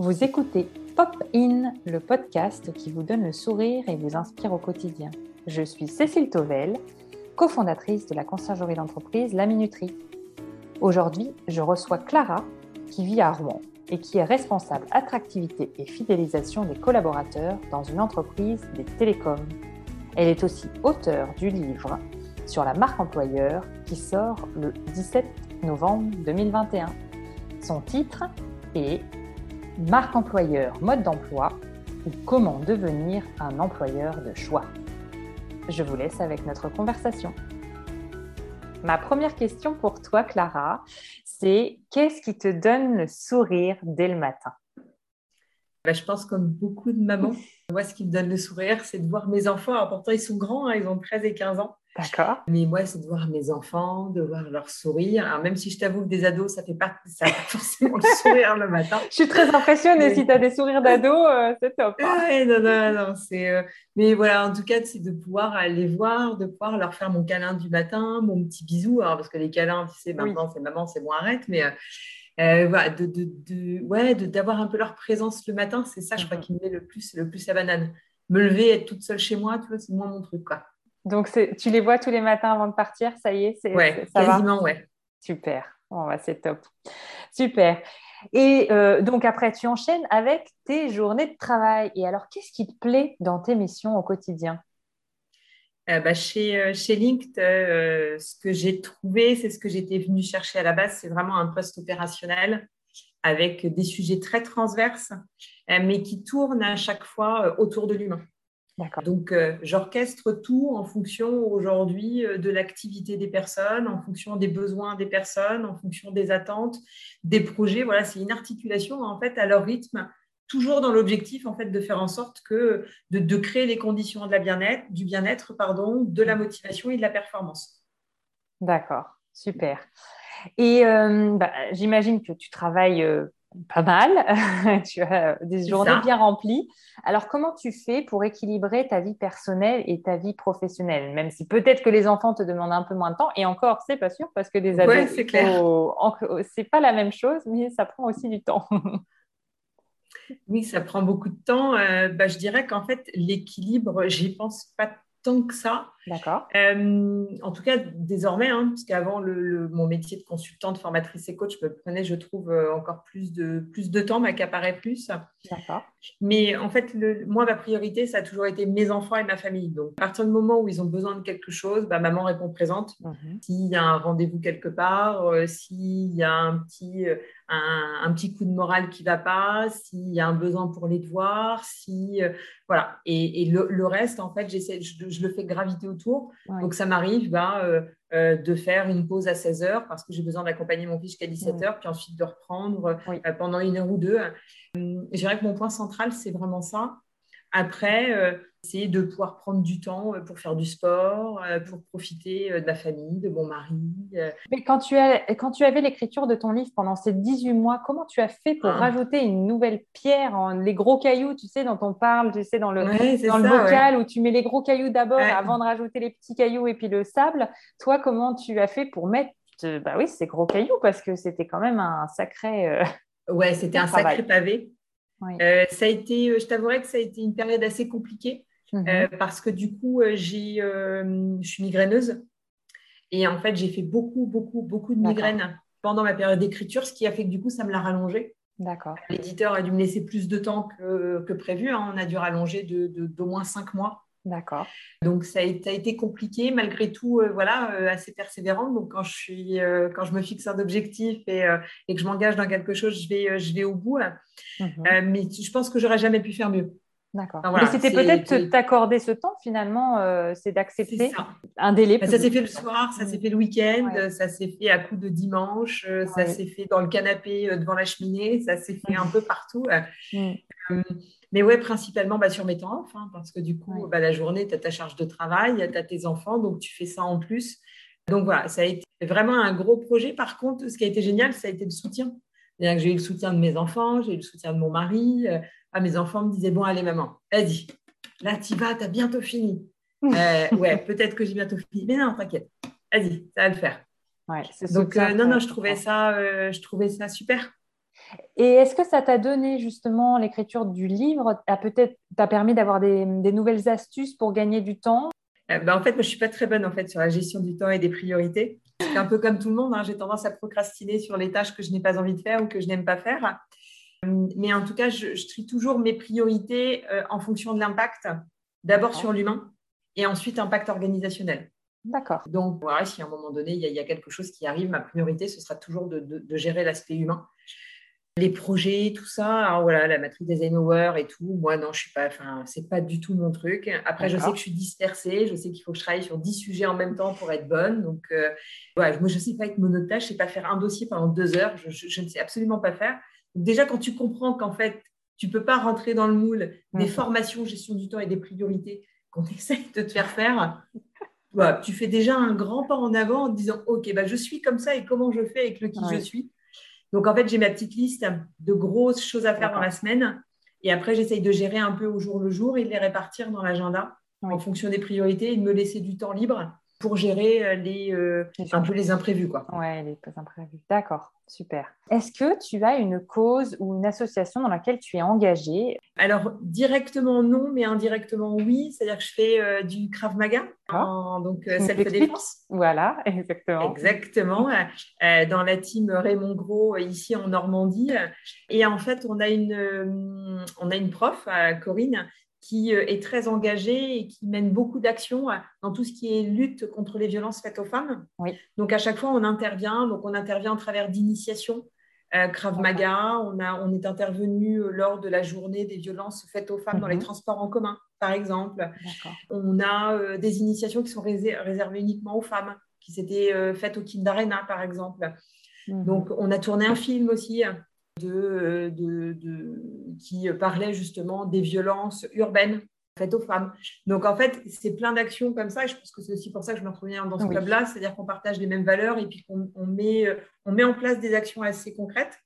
Vous écoutez Pop In, le podcast qui vous donne le sourire et vous inspire au quotidien. Je suis Cécile Tovel, cofondatrice de la conciergerie d'entreprise La Minuterie. Aujourd'hui, je reçois Clara, qui vit à Rouen et qui est responsable attractivité et fidélisation des collaborateurs dans une entreprise des télécoms. Elle est aussi auteure du livre sur la marque employeur qui sort le 17 novembre 2021. Son titre est Marque employeur, mode d'emploi ou comment devenir un employeur de choix. Je vous laisse avec notre conversation. Ma première question pour toi, Clara, c'est qu'est-ce qui te donne le sourire dès le matin? Bah, Je pense comme beaucoup de mamans, moi, ce qui me donne le sourire, c'est de voir mes enfants. Pourtant, ils sont grands, hein, ils ont 13 et 15 ans. D'accord. Mais moi, c'est de voir mes enfants, de voir leur sourire. Alors, même si je t'avoue que des ados, ça fait pas, ça fait forcément le sourire le matin. Je suis très impressionnée. Si tu as des sourires d'ados, euh, c'est top. Hein. Oui, non, non, non. Euh, Mais voilà, en tout cas, c'est de pouvoir aller voir, de pouvoir leur faire mon câlin du matin, mon petit bisou. Alors, parce que les câlins, tu sais, maintenant, c'est maman, c'est bon, arrête. Mais euh, voilà, de, de, de, ouais, d'avoir un peu leur présence le matin, c'est ça, je crois, mhm. qui me met le plus, le plus la banane. Me lever, être toute seule chez moi, tu vois, c'est moins mon truc, quoi. Donc, tu les vois tous les matins avant de partir, ça y est c'est, Ouais, ça quasiment, ouais. Super, bon, bah, c'est top. Super. Et euh, donc, après, tu enchaînes avec tes journées de travail. Et alors, qu'est-ce qui te plaît dans tes missions au quotidien? Euh, bah, chez, euh, chez LinkedIn, ce que j'ai trouvé, c'est ce que j'étais venue chercher à la base, c'est vraiment un poste opérationnel avec des sujets très transverses, mais qui tournent à chaque fois autour de l'humain. Donc, euh, j'orchestre tout en fonction aujourd'hui euh, de l'activité des personnes, en fonction des besoins des personnes, en fonction des attentes, des projets. Voilà, c'est une articulation en fait à leur rythme, toujours dans l'objectif en fait de faire en sorte que de, créer les conditions de la bien-être, du bien-être, pardon, de la motivation et de la performance. D'accord, super. Et euh, bah, j'imagine que tu travailles pas mal, tu as des journées bien remplies. Alors, comment tu fais pour équilibrer ta vie personnelle et ta vie professionnelle Même si peut-être que les enfants te demandent un peu moins de temps, et encore, c'est pas sûr, parce que des ados, c'est pas la même chose, mais ça prend aussi du temps. oui, ça prend beaucoup de temps. Euh, bah, je dirais qu'en fait, l'équilibre, j'y pense pas tant que ça. D'accord. Euh, en tout cas, désormais, hein, parce qu'avant, le, mon métier de consultante, formatrice et coach me prenait, je trouve, euh, encore plus de, plus de temps, m'accaparait plus. D'accord. Mais en fait, le, moi, ma priorité, ça a toujours été mes enfants et ma famille. Donc, à partir du moment où ils ont besoin de quelque chose, bah, maman répond présente. Mhm. S'il y a un rendez-vous quelque part, euh, s'il y a un petit, un, petit coup de morale qui ne va pas, s'il y a un besoin pour les devoirs, si voilà. Et, le, reste, en fait, j'essaie, je, le fais graviter autour. Donc, ça m'arrive bah, euh, euh, de faire une pause à 16 heures parce que j'ai besoin d'accompagner mon fils jusqu'à 17 heures, puis ensuite de reprendre euh, pendant une heure ou deux. je dirais que mon point central, c'est vraiment ça. Après, c'est de pouvoir prendre du temps euh, pour faire du sport, euh, pour profiter euh, de ma famille, de mon mari. Mais quand tu, as, quand tu avais l'écriture de ton livre pendant ces 18 mois, comment tu as fait pour ah. rajouter une nouvelle pierre, en, les gros cailloux, tu sais, dont on parle, tu sais, dans le, dans le bocal, où tu mets les gros cailloux d'abord avant de rajouter les petits cailloux et puis le sable. Toi, comment tu as fait pour mettre, bah oui, ces gros cailloux, parce que c'était quand même un sacré... ouais, c'était un sacré pavé. Ça a été, je t'avouerais que ça a été une période assez compliquée euh, mhm. parce que du coup, euh, j'ai, euh, je suis migraineuse. Et en fait, j'ai fait beaucoup, beaucoup, beaucoup de migraines pendant ma période d'écriture, ce qui a fait que du coup, ça me l'a rallongé. D'accord. L'éditeur a dû me laisser plus de temps que, que prévu. Hein. On a dû rallonger de, d'au moins cinq mois. D'accord. Donc ça a, été compliqué, malgré tout, voilà, assez persévérante. Donc quand je suis, quand je me fixe un objectif et, et que je m'engage dans quelque chose, je vais, je vais au bout. Mhm. mais je pense que j'aurais jamais pu faire mieux. D'accord. Mais c'était peut-être t'accorder ce temps finalement, euh, c'est d'accepter un délai. Bah, ça s'est fait le soir, ça s'est fait le week-end, ça s'est fait à coup de dimanche, euh, ça s'est fait dans le canapé euh, devant la cheminée, ça s'est fait un peu partout. Mm. Mais ouais, principalement bah, sur mes temps off, hein, parce que du coup, bah, la journée, tu as ta charge de travail, tu as tes enfants, donc tu fais ça en plus. Donc voilà, ça a été vraiment un gros projet. Par contre, ce qui a été génial, ça a été le soutien. J'ai eu le soutien de mes enfants, j'ai eu le soutien de mon mari ah, mes enfants me disaient Bon, allez, maman, vas-y, là, tu vas, tu as bientôt fini. Euh, ouais, peut-être que j'ai bientôt fini, mais non, t'inquiète, vas-y, ça va le faire. Ouais, Donc, euh, non, non, je trouvais, ça, euh, je trouvais ça super. Et est-ce que ça t'a donné justement l'écriture du livre a peut-être t'a permis d'avoir des, nouvelles astuces pour gagner du temps? Euh, ben, En fait, moi, je suis pas très bonne en fait sur la gestion du temps et des priorités. C'est un peu comme tout le monde. Hein. J'ai tendance à procrastiner sur les tâches que je n'ai pas envie de faire ou que je n'aime pas faire. Mais en tout cas, je, trie toujours mes priorités euh, en fonction de l'impact. D'abord sur l'humain et ensuite impact organisationnel. D'accord. Donc, voilà, si à un moment donné, il y, a, quelque chose qui arrive, ma priorité, ce sera toujours de, gérer l'aspect humain. Les projets, tout ça, alors voilà, la matrice des Eisenhower et tout, moi, non, je suis pas, enfin, c'est pas du tout mon truc. Après, je sais que je suis dispersée, je sais qu'il faut que je travaille sur 10 sujets en même temps pour être bonne. Donc, euh, moi, je sais pas être monotage, je sais pas faire un dossier pendant deux heures, je, ne sais absolument pas faire. déjà, quand tu comprends qu'en fait, tu peux pas rentrer dans le moule des mmh. formations, gestion du temps et des priorités qu'on essaye de te faire faire, tu fais déjà un grand pas en avant en disant Ok, bah, je suis comme ça et comment je fais avec le qui je suis. Donc, en fait, j'ai ma petite liste de grosses choses à faire dans la semaine. Et après, j'essaye de gérer un peu au jour le jour et de les répartir dans l'agenda en fonction des priorités et de me laisser du temps libre pour gérer euh, les, euh, un peu les imprévus. Quoi. Ouais, les imprévus. D'accord, super. Est-ce que tu as une cause ou une association dans laquelle tu es engagée Alors, directement non, mais indirectement oui. C'est-à-dire que je fais euh, du Krav Maga, en, donc self-défense. Voilà, exactement. Exactement. dans la team Raymond Gros, ici en Normandie. Et en fait, on a une, on a une prof, Corinne, qui euh, est très engagée et qui mène beaucoup d'actions euh, dans tout ce qui est lutte contre les violences faites aux femmes. Donc à chaque fois, on intervient. Donc on intervient à travers d'initiations. Euh, Krav Maga, on, a, on est intervenu lors de la journée des violences faites aux femmes dans les mhm. transports en commun, par exemple. On a des initiations qui sont réservées uniquement aux femmes, qui s'étaient faites au Kindarena, par exemple. Mhm. Donc, on a tourné un film aussi de, de, qui parlait justement des violences urbaines faites aux femmes. Donc en fait, c'est plein d'actions comme ça. Et je pense que c'est aussi pour ça que je me retrouve dans ce club-là, c'est-à-dire qu'on partage les mêmes valeurs et puis qu'on on met, on met en place des actions assez concrètes.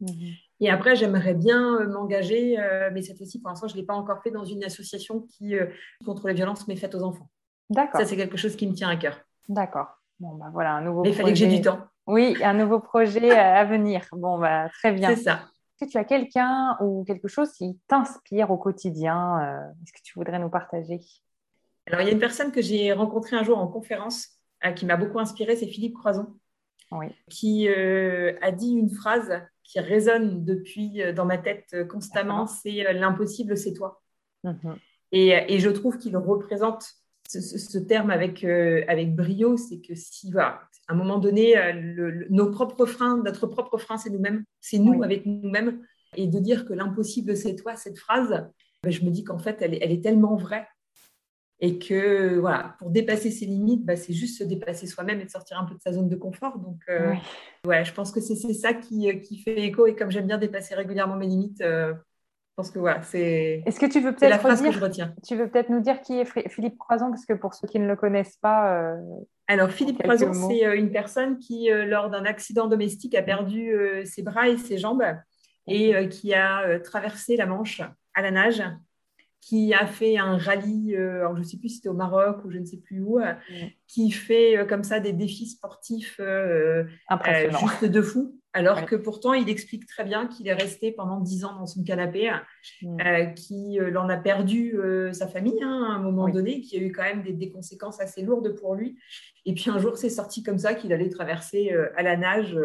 Mhm. Et après, j'aimerais bien euh, m'engager, euh, mais cette fois-ci, pour l'instant, je ne l'ai pas encore fait dans une association qui euh, contre les violences mais faites aux enfants. D'accord. Ça, c'est quelque chose qui me tient à cœur. D'accord. Bon, bah voilà, un nouveau. Mais il fallait que j'ai du temps. Oui, un nouveau projet à venir. Bon, bah, très bien. C'est ça. Est-ce que tu as quelqu'un ou quelque chose qui t'inspire au quotidien euh, Est-ce que tu voudrais nous partager? Alors, il y a une personne que j'ai rencontrée un jour en conférence euh, qui m'a beaucoup inspirée, c'est Philippe Croison, qui euh, a dit une phrase qui résonne depuis dans ma tête constamment, c'est l'impossible, c'est toi. Mhm. et, je trouve qu'il représente ce, terme avec, avec brio, c'est que si, voilà, à un moment donné, euh, nos propres freins, notre propre frein, c'est nous-mêmes, c'est nous avec nous-mêmes. Et de dire que l'impossible, c'est toi, cette phrase, ben, je me dis qu'en fait, elle est, tellement vraie. Et que voilà, pour dépasser ses limites, ben, c'est juste se dépasser soi-même et de sortir un peu de sa zone de confort. Donc, euh, ouais. je pense que c'est ça qui, euh, qui, fait écho. Et comme j'aime bien dépasser régulièrement mes limites, pense que voilà, c'est. Est-ce que tu veux peut-être la phrase que je retiens. Tu veux peut-être nous dire qui est Philippe Croison, parce que pour ceux qui ne le connaissent pas, alors, Philippe Croison, c'est euh, une personne qui, euh, lors d'un accident domestique, a perdu euh, ses bras et ses jambes et qui a traversé la Manche à la nage, qui a fait un rallye, alors je ne sais plus si c'était au Maroc ou je ne sais plus où, qui fait comme ça des défis sportifs juste de fou. Alors que pourtant, il explique très bien qu'il est resté pendant dix ans dans son canapé, mm. euh, qu'il euh, en a perdu euh, sa famille hein, à un moment donné, qui a eu quand même des, conséquences assez lourdes pour lui. Et puis un jour, c'est sorti comme ça qu'il allait traverser à la nage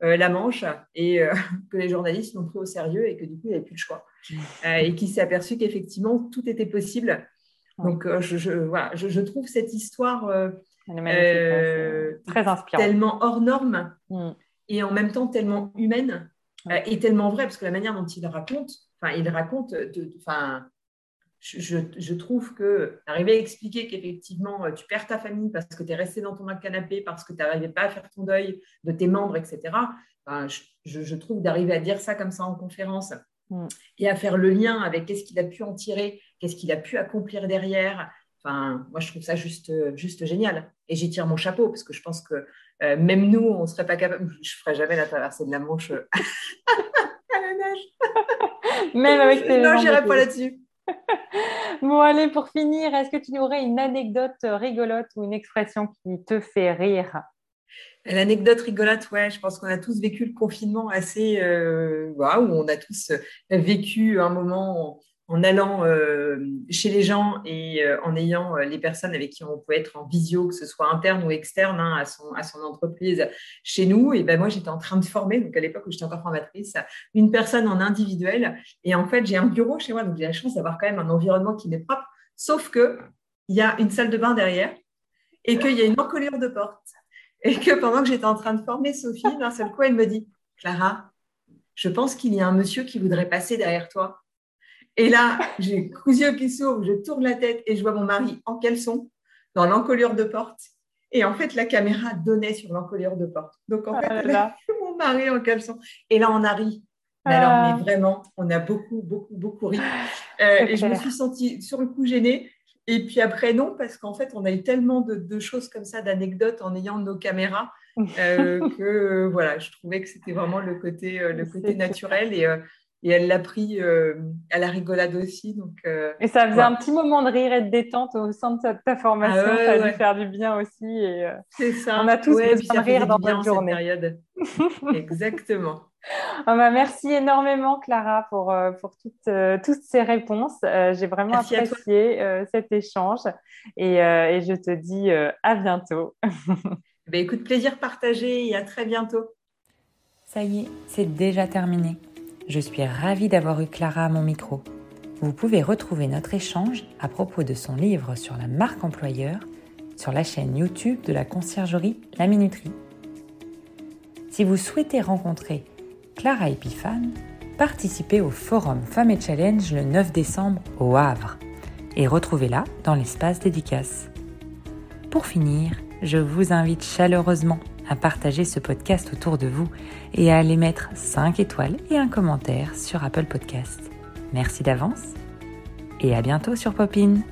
la Manche et que les journalistes l'ont pris au sérieux et que du coup, il n'avait plus le choix. Mm. et qu'il s'est aperçu qu'effectivement, tout était possible. Donc, je, je, trouve cette histoire très inspirante. tellement hors norme. Mm et en même temps tellement humaine euh, et tellement vraie, parce que la manière dont il raconte, enfin, il raconte, enfin, je, je, trouve que arriver à expliquer qu'effectivement, euh, tu perds ta famille parce que tu es resté dans ton canapé, parce que tu n'arrivais pas à faire ton deuil de tes membres, etc., je, je, trouve d'arriver à dire ça comme ça en conférence mm. et à faire le lien avec qu'est-ce qu'il a pu en tirer, qu'est-ce qu'il a pu accomplir derrière. Enfin, moi, je trouve ça juste, juste génial. Et j'y tire mon chapeau parce que je pense que euh, même nous, on ne serait pas capable. Je ne ferais jamais la traversée de la Manche euh, à la nage. Même avec tes. Non, n'irai pas là-dessus. bon, allez, pour finir, est-ce que tu aurais une anecdote rigolote ou une expression qui te fait rire? L'anecdote rigolote, ouais, je pense qu'on a tous vécu le confinement assez, euh, où on a tous vécu un moment en, allant euh, chez les gens et euh, en ayant les personnes avec qui on peut être en visio, que ce soit interne ou externe hein, à, son, à son entreprise chez nous. Et ben moi, j'étais en train de former, donc à l'époque où j'étais encore formatrice, une personne en individuel. Et en fait, j'ai un bureau chez moi, donc j'ai la chance d'avoir quand même un environnement qui m'est propre, sauf que il y a une salle de bain derrière et qu'il y a une encolure de porte. Et que pendant que j'étais en train de former Sophie, d'un seul coup, elle me dit Clara, je pense qu'il y a un monsieur qui voudrait passer derrière toi. Et là, j'ai cousu qui s'ouvre, je tourne la tête et je vois mon mari en caleçon dans l'encolure de porte. Et en fait, la caméra donnait sur l'encolure de porte. Donc, en fait, ah mon mari en caleçon. Et là, on a ri. Mais alors, mais ah. vraiment, on a beaucoup, beaucoup, beaucoup ri. Euh, et je me suis sentie sur le coup gênée. Et puis après, non, parce qu'en fait, on a eu tellement de, choses comme ça, d'anecdotes en ayant nos caméras, euh, que voilà, je trouvais que c'était vraiment le côté, euh, le côté naturel. Et, euh, et elle l'a pris à la rigolade aussi. Donc, et ça faisait un petit moment de rire et de détente au sein de ta, formation. Ah ça a dû faire du bien aussi. C'est ça. On a tous besoin de rire dans notre journée. Période. Exactement. Ah bah, merci énormément, Clara, pour, euh, pour toutes, euh, toutes ces réponses. Euh, j'ai vraiment apprécié cet échange et, et, je te dis à bientôt. bah, écoute, plaisir partagé et à très bientôt. Ça y est, c'est déjà terminé. Je suis ravie d'avoir eu Clara à mon micro. Vous pouvez retrouver notre échange à propos de son livre sur la marque employeur sur la chaîne YouTube de la conciergerie La Minuterie. Si vous souhaitez rencontrer Clara Epiphane, participez au forum Femmes et Challenge le 9 décembre au Havre et retrouvez-la dans l'espace dédicace. Pour finir, je vous invite chaleureusement à partager ce podcast autour de vous et à aller mettre 5 étoiles et un commentaire sur Apple Podcast. Merci d'avance et à bientôt sur Popine.